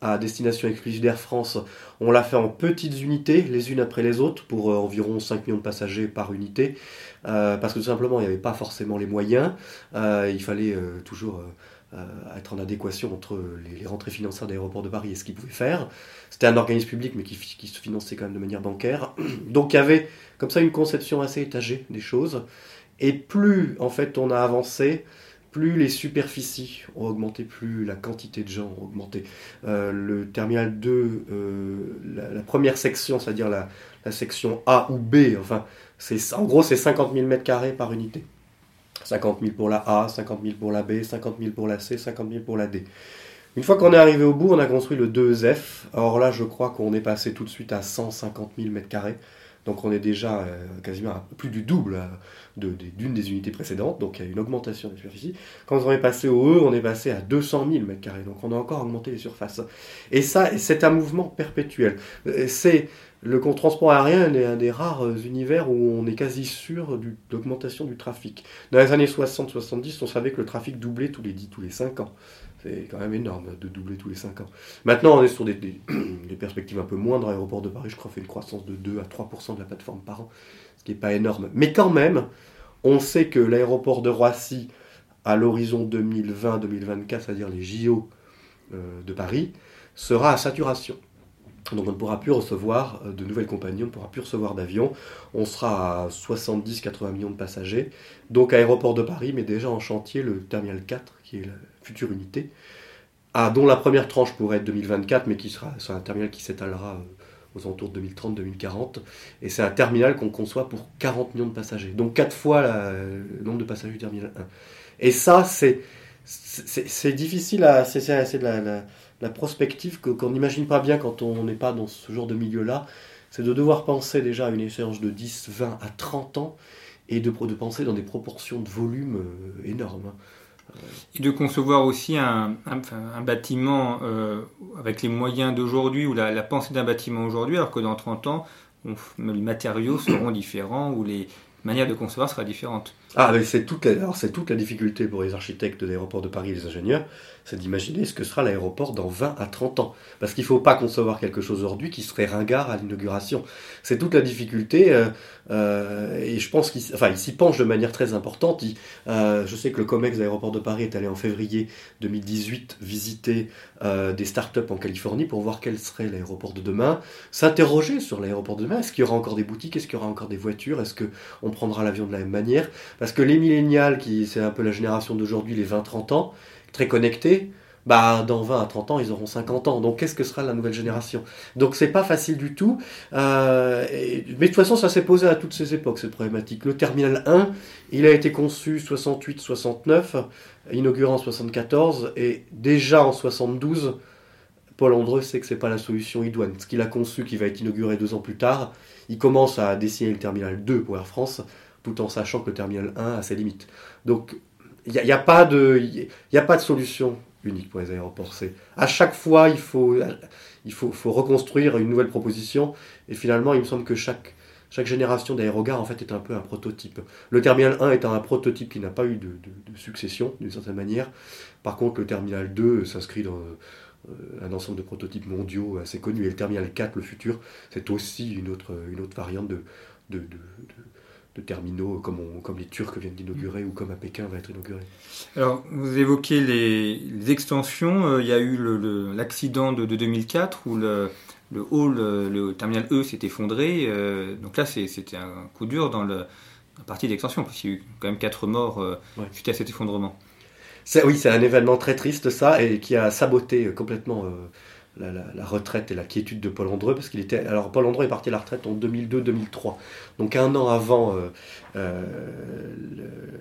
à destination exclusive d'Air France. On l'a fait en petites unités, les unes après les autres, pour euh, environ 5 millions de passagers par unité. Euh, parce que tout simplement, il n'y avait pas forcément les moyens. Euh, il fallait toujours être en adéquation entre les, rentrées financières d'aéroports de Paris et ce qu'ils pouvaient faire. C'était un organisme public, mais qui, qui, se finançait quand même de manière bancaire. Donc il y avait comme ça une conception assez étagée des choses. Et plus en fait on a avancé, plus les superficies ont augmenté, plus la quantité de gens ont augmenté. Euh, le terminal 2, euh, la, première section, c'est-à-dire la, section A ou B, enfin, en gros, c'est 50 000 m2 par unité. 50 000 pour la A, 50 000 pour la B, 50 000 pour la C, 50 000 pour la D. Une fois qu'on est arrivé au bout, on a construit le 2F. Alors là, je crois qu'on est passé tout de suite à 150 000 m2. Donc on est déjà euh, quasiment à plus du double d'une des unités précédentes, donc il y a une augmentation des superficies. Quand on est passé au E, on est passé à 200 000 m2, donc on a encore augmenté les surfaces. Et ça, c'est un mouvement perpétuel. Euh, c'est le transport aérien est un des rares univers où on est quasi sûr d'augmentation du trafic. Dans les années 60-70, on savait que le trafic doublait tous les 10, tous les 5 ans. C'est quand même énorme de doubler tous les 5 ans. Maintenant, on est sur des, perspectives un peu moindres. L'aéroport de Paris, je crois, fait une croissance de 2 à 3% de la plateforme par an, ce qui n'est pas énorme. Mais quand même, on sait que l'aéroport de Roissy, à l'horizon 2020-2024, c'est-à-dire les JO euh, de Paris, sera à saturation. Donc on ne pourra plus recevoir euh, de nouvelles compagnies, on ne pourra plus recevoir d'avions. On sera à 70-80 millions de passagers. Donc aéroport de Paris, mais déjà en chantier le terminal 4, qui est future unité, dont la première tranche pourrait être 2024, mais qui sera, un terminal qui s'étalera euh, aux alentours de 2030-2040. Et c'est un terminal qu'on conçoit pour 40 millions de passagers. Donc 4 fois le nombre de passagers du terminal 1. Et ça, c'est, difficile à... C'est, de la la prospective qu'on n'imagine pas bien quand on n'est pas dans ce genre de milieu-là, c'est de devoir penser déjà à une échéance de 10, 20 à 30 ans et de, penser dans des proportions de volume euh, énormes. Et de concevoir aussi un, bâtiment euh, avec les moyens d'aujourd'hui ou la, pensée d'un bâtiment aujourd'hui, alors que dans 30 ans, les matériaux seront différents ou les manières de concevoir sera différentes. Ah, mais c'est toute, c'est toute la difficulté pour les architectes de l'aéroport de Paris et les ingénieurs, c'est d'imaginer ce que sera l'aéroport dans 20 à 30 ans. Parce qu'il ne faut pas concevoir quelque chose aujourd'hui qui serait ringard à l'inauguration. C'est toute la difficulté, euh, euh, et je pense qu'il enfin, s'y penche de manière très importante. Euh, je sais que le COMEX d'aéroport de Paris est allé en février 2018 visiter des startups en Californie pour voir quel serait l'aéroport de demain, s'interroger sur l'aéroport de demain. Est-ce qu'il y aura encore des boutiques Est-ce qu'il y aura encore des voitures Est-ce qu'on prendra l'avion de la même manière? Parce que les millénials, qui c'est un peu la génération d'aujourd'hui, les 20-30 ans, très connectés, bah, dans 20 à 30 ans, ils auront 50 ans. Donc, qu'est-ce que sera la nouvelle génération? Donc, c'est pas facile du tout. Euh, mais de toute façon, ça s'est posé à toutes ces époques, cette problématique. Le terminal 1, il a été conçu 68-69, inauguré en 74, et déjà en 72, Paul Andreu sait que c'est pas la solution idoine. Ce qu'il a conçu, qui va être inauguré deux ans plus tard, il commence à dessiner le terminal 2 pour Air France, tout en sachant que le terminal 1 a ses limites. Donc, il n'y a, pas de, a pas de solution unique pour les aéroports. C'est à chaque fois il faut, il faut, faut, reconstruire une nouvelle proposition. Et finalement, il me semble que chaque, chaque génération d'aérogares en fait est un peu un prototype. Le terminal 1 est un prototype qui n'a pas eu de, de, succession d'une certaine manière. Par contre, le terminal 2 s'inscrit dans euh, un ensemble de prototypes mondiaux assez connus. Et le terminal 4, le futur, c'est aussi une autre, une autre variante de, de, de terminaux comme, comme les Turcs viennent d'inaugurer ou comme à Pékin va être inauguré. Alors, vous évoquez les, extensions. Euh, il y a eu l'accident de, 2004 où le, le hall, le terminal E s'est effondré. Euh, donc là, c'était un coup dur dans le, la partie d'extension, parce qu'il y a eu quand même quatre morts euh, suite à cet effondrement. Oui, c'est un événement très triste, ça, et qui a saboté complètement la, retraite et la quiétude de Paul Andreu, parce qu'il était. Alors, Paul Andreu est parti à la retraite en 2002-2003, donc un an avant, euh,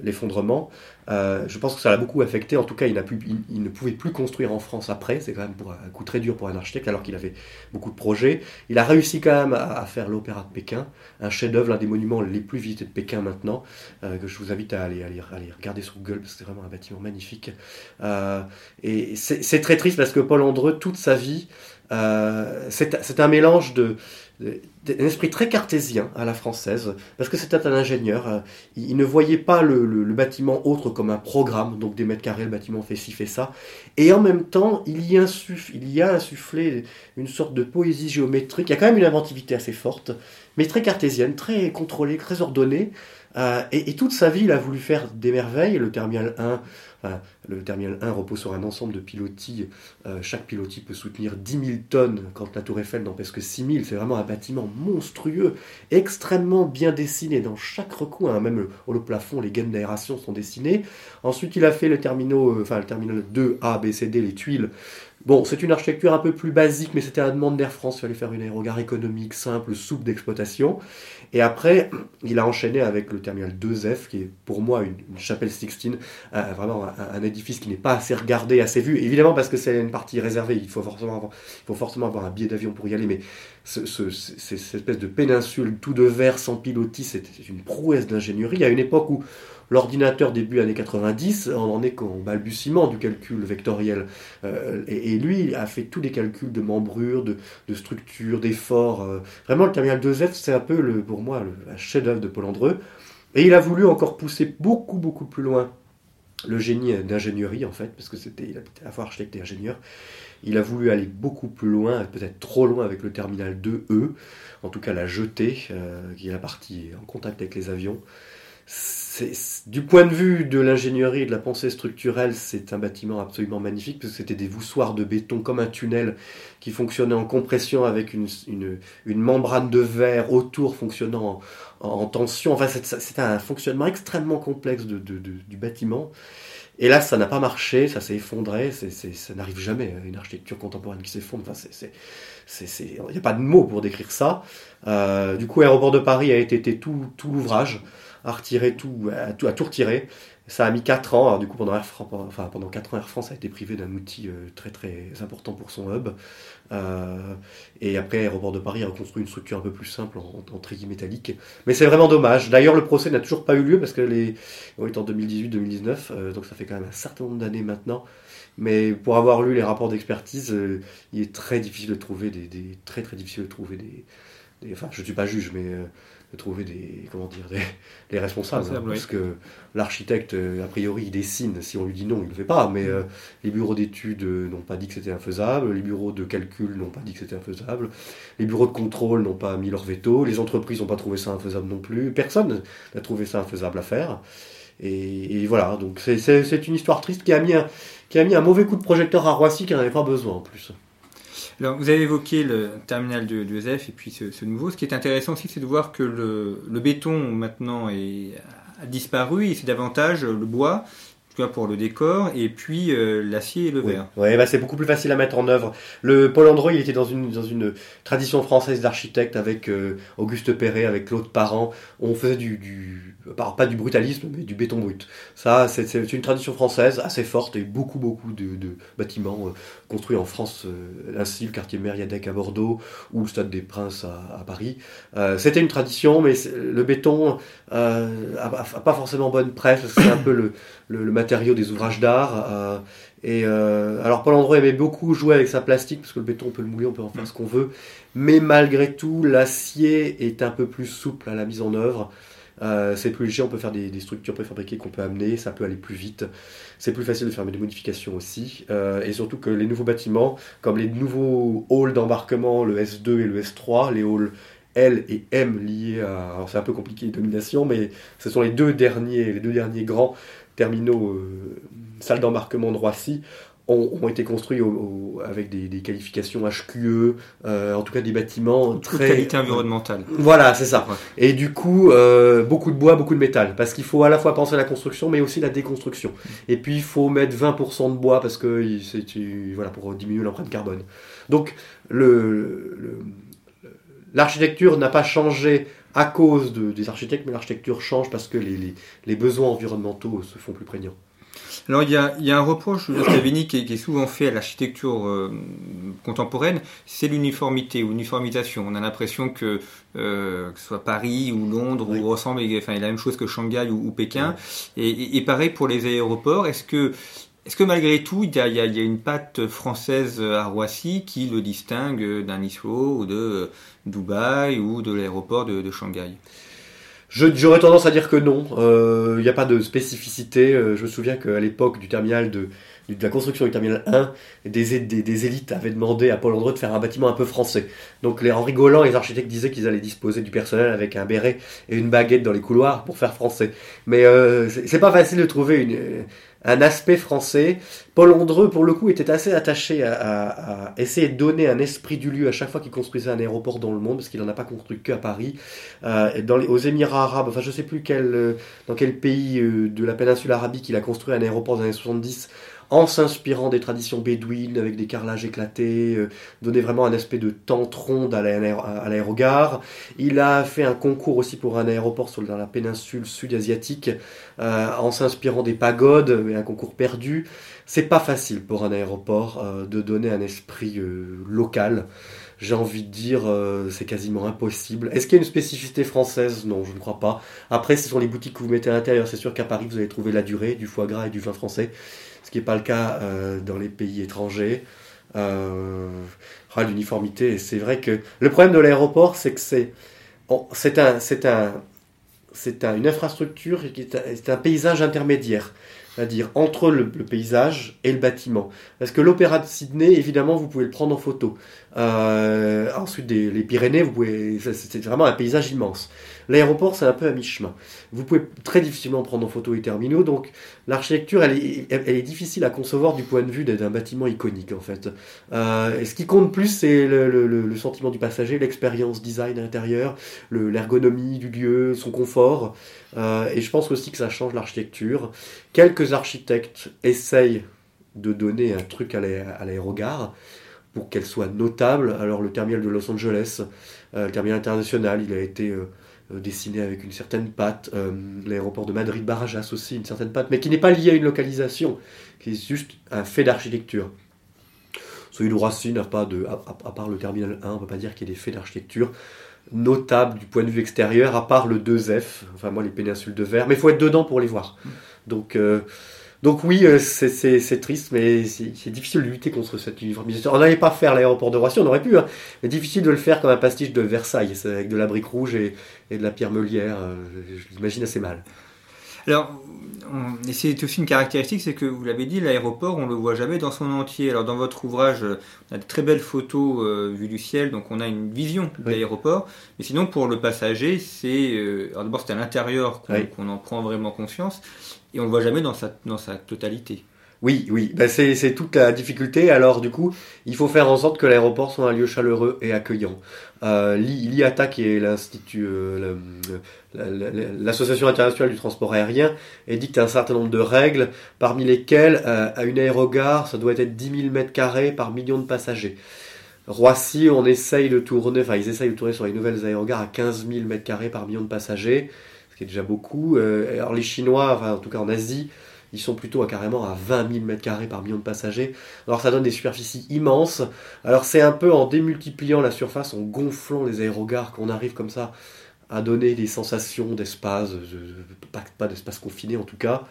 l'effondrement. Euh, je pense que ça l'a beaucoup affecté. En tout cas, il, ne pouvait plus construire en France après. C'est quand même un coup très dur pour un architecte, alors qu'il avait beaucoup de projets. Il a réussi quand même à, faire l'Opéra de Pékin, un chef-d'œuvre, l'un des monuments les plus visités de Pékin maintenant, euh, que je vous invite à aller, aller, regarder sur Google, parce que c'est vraiment un bâtiment magnifique. Euh, et c'est très triste parce que Paul Andreu, toute sa vie, c'est un mélange de un esprit très cartésien à la française, parce que c'était un ingénieur. Euh, il, ne voyait pas le, bâtiment autre comme un programme, donc des mètres carrés, le bâtiment fait ci, fait ça. Et en même temps, il y, a insufflé une sorte de poésie géométrique. Il y a quand même une inventivité assez forte, mais très cartésienne, très contrôlée, très ordonnée. Euh, et, toute sa vie, il a voulu faire des merveilles. Le terminal 1, le terminal 1 repose sur un ensemble de pilotis. Euh, chaque pilotis peut soutenir 10 000 tonnes, quand la tour Eiffel n'en pèse que 6 000. C'est vraiment un bâtiment monstrueux, extrêmement bien dessiné dans chaque recoin. Hein. Même au plafond, les gaines d'aération sont dessinées. Ensuite, il a fait le, terminal, enfin, le terminal 2, A, B, C, D, les tuiles. Bon, c'est une architecture un peu plus basique, mais c'était la demande d'Air France. Il fallait faire une aérogare économique, simple, souple d'exploitation. Et après, il a enchaîné avec le terminal 2F, qui est pour moi une, chapelle Sixtine, euh, vraiment un, édifice qui n'est pas assez regardé, assez vu. Évidemment, parce que c'est une partie réservée, il faut forcément avoir, un billet d'avion pour y aller, mais ce, cette espèce de péninsule tout de verre sans pilotis, c'est une prouesse d'ingénierie. A une époque où L'ordinateur début années 90, on en est qu'au balbutiement du calcul vectoriel. Euh, et, lui a fait tous les calculs de membrure, de, structure, d'effort. Euh. vraiment, le terminal 2F, c'est un peu, le, moi, le chef-d'œuvre de Paul Andreu. Et il a voulu encore pousser beaucoup, beaucoup plus loin le génie d'ingénierie, en fait, parce que c'était, il à la fois architecte et ingénieur. Il a voulu aller beaucoup plus loin, peut-être trop loin avec le terminal 2E, en tout cas la jetée, euh, qui est la partie en contact avec les avions du point de vue de l'ingénierie et de la pensée structurelle, c'est un bâtiment absolument magnifique parce que c'était des voussoirs de béton comme un tunnel qui fonctionnait en compression avec une, membrane de verre autour fonctionnant en, tension. Enfin, c'était un fonctionnement extrêmement complexe du bâtiment. Et là, ça n'a pas marché, ça s'est effondré. ça n'arrive jamais, une architecture contemporaine qui s'effondre. Enfin, il n'y a pas de mots pour décrire ça. Euh, du coup, Aéroport de Paris a été, tout, tout l'ouvrage à retirer tout, à tout, à tout retirer. Ça a mis 4 ans. Alors, du coup, pendant, pendant 4 ans, Air France a été privé d'un outil euh, très très important pour son hub. Euh, et après, Aéroport de Paris a reconstruit une structure un peu plus simple en, en métallique. Mais c'est vraiment dommage. D'ailleurs, le procès n'a toujours pas eu lieu parce que les, on est en 2018-2019, euh, donc ça fait quand même un certain nombre d'années maintenant. Mais pour avoir lu les rapports d'expertise, il est très difficile de trouver des, des, très très difficile de trouver des, enfin, je ne suis pas juge, mais de trouver des, comment dire, des, responsables. Hein, parce que l'architecte, euh, a priori, il dessine. Si on lui dit non, il ne le fait pas. Mais euh, les bureaux d'études euh, n'ont pas dit que c'était infaisable. Les bureaux de calcul n'ont pas dit que c'était infaisable. Les bureaux de contrôle n'ont pas mis leur veto. Les entreprises n'ont pas trouvé ça infaisable non plus. Personne n'a trouvé ça infaisable à faire. Et, voilà, donc c'est une histoire triste qui a, mis un, qui a mis un mauvais coup de projecteur à Roissy qui n'en avait pas besoin en plus. Alors, vous avez évoqué le terminal de, de et puis ce, nouveau. Ce qui est intéressant aussi, c'est de voir que le, béton maintenant a disparu et c'est davantage le bois pour le décor, et puis euh, l'acier et le verre. Oui, bah c'est beaucoup plus facile à mettre en œuvre. Le Paul Andro, il était dans une, dans une tradition française d'architecte avec euh, Auguste Perret, avec Claude Parent. On faisait du, du pas du brutalisme, mais du béton brut. Ça, c'est une tradition française assez forte et beaucoup, beaucoup de, de bâtiments euh, construits en France, ainsi le quartier Mériadec à Bordeaux ou le Stade des Princes à, à Paris. C'était une tradition, mais le béton n'a pas forcément bonne presse. C'est un peu le, le, matériaux des ouvrages d'art. Euh, et euh, alors Paul André aimait beaucoup jouer avec sa plastique parce que le béton on peut le mouiller, on peut en faire ce qu'on veut. Mais malgré tout, l'acier est un peu plus souple à la mise en œuvre. Euh, c'est plus léger, on peut faire des, structures préfabriquées qu'on peut amener, ça peut aller plus vite. C'est plus facile de faire des modifications aussi. et surtout que les nouveaux bâtiments, comme les nouveaux halls d'embarquement, le S2 et le S3, les halls L et M liés à. Alors c'est un peu compliqué les dominations, mais ce sont les deux derniers, les deux derniers grands terminaux, euh, salles d'embarquement de Roissy, ont, été construits avec des, qualifications HQE, euh, en tout cas des bâtiments très... qualité environnementale. Voilà, c'est ça. Et du coup, euh, beaucoup de bois, beaucoup de métal, parce qu'il faut à la fois penser à la construction, mais aussi la déconstruction. Et puis, il faut mettre 20% de bois, parce que c'est voilà, pour diminuer l'empreinte carbone. Donc, le, l'architecture n'a pas changé à cause des architectes, mais l'architecture change parce que les, besoins environnementaux se font plus prégnants. Alors il y a, un reproche de Scavini qui, est souvent fait à l'architecture euh, contemporaine, c'est l'uniformité ou l'uniformisation. On a l'impression que euh, que ce soit Paris ou Londres ou ressemble, enfin, il la même chose que Shanghai ou, Pékin. Et, pareil pour les aéroports. Est-ce que est-ce que malgré tout, il y, a, une patte française à Roissy qui le distingue d'un Heathrow ou de Dubaï ou de l'aéroport de, Shanghai? J'aurais tendance à dire que non. Euh, il n'y a pas de spécificité. Euh, je me souviens qu'à l'époque du terminal de, la construction du terminal 1, des, des, élites avaient demandé à Paul Andreu de faire un bâtiment un peu français. Donc les, en rigolant, les architectes disaient qu'ils allaient disposer du personnel avec un béret et une baguette dans les couloirs pour faire français. Mais euh, c'est pas facile de trouver une un aspect français. Paul Andreu, pour le coup, était assez attaché à, essayer de donner un esprit du lieu à chaque fois qu'il construisait un aéroport dans le monde, parce qu'il n'en a pas construit qu'à Paris. Euh, dans les, aux Émirats arabes, enfin je sais plus quel, euh, dans quel pays euh, de la péninsule arabique il a construit un aéroport dans les années 70 en s'inspirant des traditions bédouines avec des carrelages éclatés, euh, donner vraiment un aspect de tente ronde à l'aérogare. Il a fait un concours aussi pour un aéroport sur, la péninsule sud-asiatique euh, en s'inspirant des pagodes, mais un concours perdu. C'est pas facile pour un aéroport euh, de donner un esprit local j'ai envie de dire, c'est quasiment impossible. Est-ce qu'il y a une spécificité française? Non, je ne crois pas. Après, ce sont les boutiques que vous mettez à l'intérieur. C'est sûr qu'à Paris, vous allez trouver la durée, du foie gras et du vin français qui n'est pas le cas euh, dans les pays étrangers. Euh, ah, l'uniformité, c'est vrai que le problème de l'aéroport, c'est que c'est c'est un, c'est un, c'est une infrastructure qui est un paysage intermédiaire c'est-à-dire entre le, paysage et le bâtiment. Parce que l'opéra de Sydney, évidemment, vous pouvez le prendre en photo. Euh, ensuite, les Pyrénées, vous pouvez, c'est vraiment un paysage immense. L'aéroport, c'est un peu à mi-chemin. Vous pouvez très difficilement prendre en photo les terminaux, donc l'architecture, elle est, elle est, difficile à concevoir du point de vue d'un bâtiment iconique, en fait. Euh, et ce qui compte plus, c'est le, le, sentiment du passager, l'expérience design intérieur, l'ergonomie du lieu, son confort. Euh, et je pense aussi que ça change l'architecture. Quelques architectes essayent de donner un truc à l'aérogare pour qu'elle soit notable. Alors le terminal de Los Angeles, euh, le terminal international, il a été euh, dessiné avec une certaine patte. L'aéroport de Madrid Barajas aussi, une certaine patte, mais qui n'est pas lié à une localisation, qui est juste un fait d'architecture. Celui de Roissy n'a pas de, à, part le terminal 1, on ne peut pas dire qu'il y ait des faits d'architecture notable du point de vue extérieur, à part le 2F, enfin moi les péninsules de verre, mais il faut être dedans pour les voir. Donc, euh, donc oui, euh, c'est triste, mais c'est difficile de lutter contre cette uniformisation. On n'allait pas faire l'aéroport de Roissy, on aurait pu, hein, mais difficile de le faire comme un pastiche de Versailles, avec de la brique rouge et, et de la pierre meulière, euh, je l'imagine assez mal. Alors, c'est aussi une caractéristique, c'est que vous l'avez dit, l'aéroport, on le voit jamais dans son entier. Alors, dans votre ouvrage, on a de très belles photos euh, vues du ciel, donc on a une vision de l'aéroport. Mais sinon, pour le passager, c'est. Euh, alors, d'abord, c'est à l'intérieur qu'on en prend vraiment conscience, et on le voit jamais dans sa, dans sa totalité. Oui, oui, ben c'est toute la difficulté. Alors du coup, il faut faire en sorte que l'aéroport soit un lieu chaleureux et accueillant. Euh, L'IATA, qui est l'institut, euh, l'association internationale du transport aérien, édicte un certain nombre de règles, parmi lesquelles euh, à une aérogare, ça doit être 10 000 mètres carrés par million de passagers. Roissy, on essaye de tourner, enfin ils essayent de tourner sur les nouvelles aérogares à 15 000 mètres carrés par million de passagers, déjà beaucoup. Euh, alors les Chinois, en tout cas en Asie, ils sont plutôt à carrément à 20 000 m2 par million de passagers. Alors ça donne des superficies immenses. Alors c'est un peu en démultipliant la surface, en gonflant les aérogares qu'on arrive comme ça à donner des sensations d'espace, pas d'espace confiné en tout cas.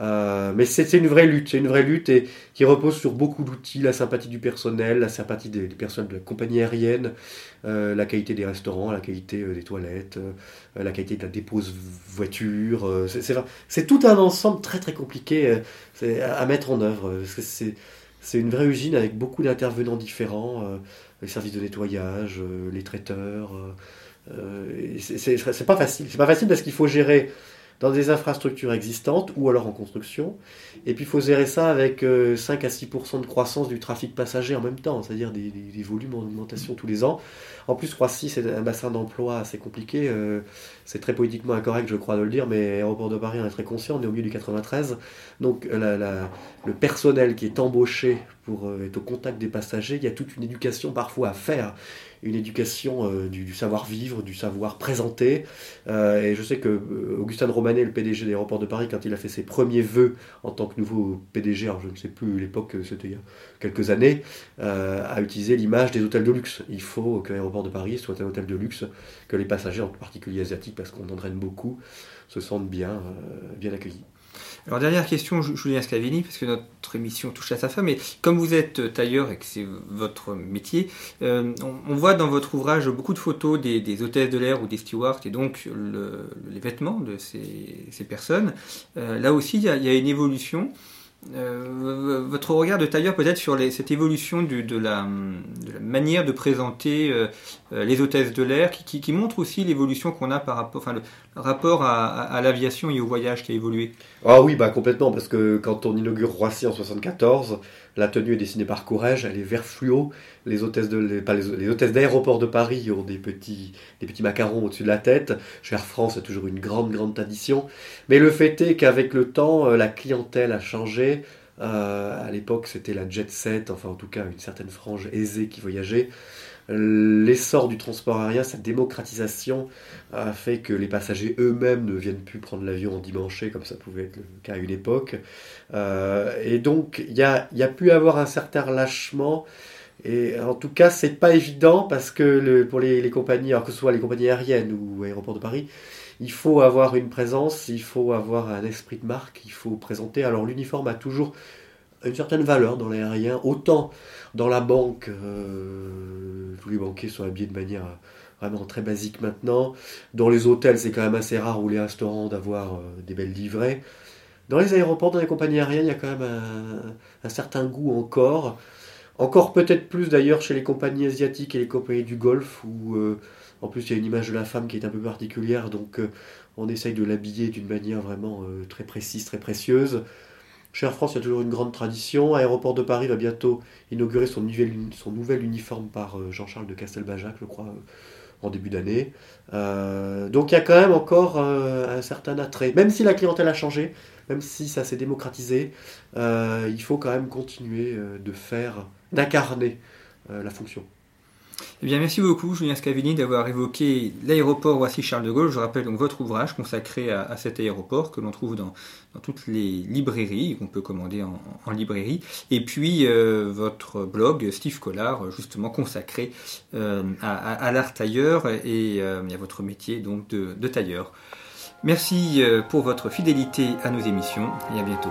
Euh, mais c'est une vraie lutte, c'est une vraie lutte et qui repose sur beaucoup d'outils, la sympathie du personnel, la sympathie des, personnes de la compagnie aérienne, euh, la qualité des restaurants, la qualité euh, des toilettes, la qualité de la dépose voiture. c'est tout un ensemble très très compliqué à, mettre en œuvre. C'est une vraie usine avec beaucoup d'intervenants différents, les services de nettoyage, les traiteurs. c'est pas facile. C'est pas facile parce qu'il faut gérer dans des infrastructures existantes ou alors en construction. Et puis il faut gérer ça avec 5 euh, à 6% de croissance du trafic passager en même temps, c'est-à-dire des, volumes en augmentation tous les ans. En plus, Roissy, c'est un bassin d'emploi assez compliqué. Euh, c'est très politiquement incorrect, je crois, de le dire, mais Aéroport de Paris, on est très conscient, on est au milieu du 93. Donc le personnel qui est embauché pour euh, être au contact des passagers. Il y a toute une éducation parfois à faire, une éducation euh, du, savoir-vivre, du savoir présenter. Euh, et je sais que Augustin Romanet, le PDG des aéroports de Paris, quand il a fait ses premiers vœux en tant que nouveau PDG, alors je ne sais plus l'époque, c'était il y a quelques années, a utilisé l'image des hôtels de luxe. Il faut que l'aéroport de Paris soit un hôtel de luxe, que les passagers, en particulier asiatiques, parce qu'on en draine beaucoup, se sentent bien, bien accueillis. Alors dernière question, Julien Scavini, parce que notre émission touche à sa fin, mais comme vous êtes tailleur et que c'est votre métier, euh, on, voit dans votre ouvrage beaucoup de photos des, hôtesses de l'air ou des stewards et donc les vêtements de ces, personnes. Euh, là aussi, il y, a, une évolution. Euh, votre regard de tailleur peut-être sur cette évolution de, la, manière de présenter les hôtesses de l'air, qui, montre aussi l'évolution qu'on a par rapport, enfin le rapport à l'aviation et au voyage qui a évolué? Ah oui, bah complètement, parce que quand on inaugure Roissy en 74, la tenue est dessinée par Courrèges, elle est vert fluo. Les hôtesses d'aéroport de Paris ont des petits, des petits macarons au-dessus de la tête. Chez Air France, c'est toujours une grande, grande tradition. Mais le fait est qu'avec le temps, euh, la clientèle a changé. Euh, à l'époque, c'était la jet set, enfin en tout cas une certaine frange aisée qui voyageait l'essor du transport aérien, sa démocratisation a fait que les passagers eux-mêmes ne viennent plus prendre l'avion en dimanche, comme ça pouvait être le cas à une époque. Euh, et donc, il y a, pu avoir un certain relâchement. Et en tout cas, c'est pas évident parce que pour les, compagnies, alors que ce soit les compagnies aériennes ou aéroports de Paris, il faut avoir une présence, il faut avoir un esprit de marque, il faut présenter. Alors l'uniforme a toujours une certaine valeur dans l'aérien, autant dans la banque, euh, tous les banquiers sont habillés de manière vraiment très basique maintenant. Dans les hôtels, c'est quand même assez rare, ou les restaurants, d'avoir euh, des belles livrées. Dans les aéroports, dans les compagnies aériennes, il y a quand même un, certain goût encore. Encore peut-être plus d'ailleurs chez les compagnies asiatiques et les compagnies du Golfe, où euh, en plus il y a une image de la femme qui est un peu particulière, donc on essaye de l'habiller d'une manière vraiment très précise, très précieuse. Chez Air France, il y a toujours une grande tradition. Aéroport de Paris va bientôt inaugurer son, nouvel, uniforme par euh, Jean-Charles de Castelbajac, je crois, euh, en début d'année. Euh, donc il y a quand même encore un certain attrait. Même si la clientèle a changé, même si ça s'est démocratisé, il faut quand même continuer de faire, d'incarner la fonction. Eh bien, merci beaucoup, Julien Scavini, d'avoir évoqué l'aéroport Roissy-Charles de Gaulle. Je rappelle donc votre ouvrage consacré à, cet aéroport que l'on trouve dans, toutes les librairies, qu'on peut commander en, librairie. Et puis, euh, votre blog, Steve Collard, justement consacré euh, à, l'art tailleur et euh, à votre métier donc de tailleur. Merci pour votre fidélité à nos émissions et à bientôt.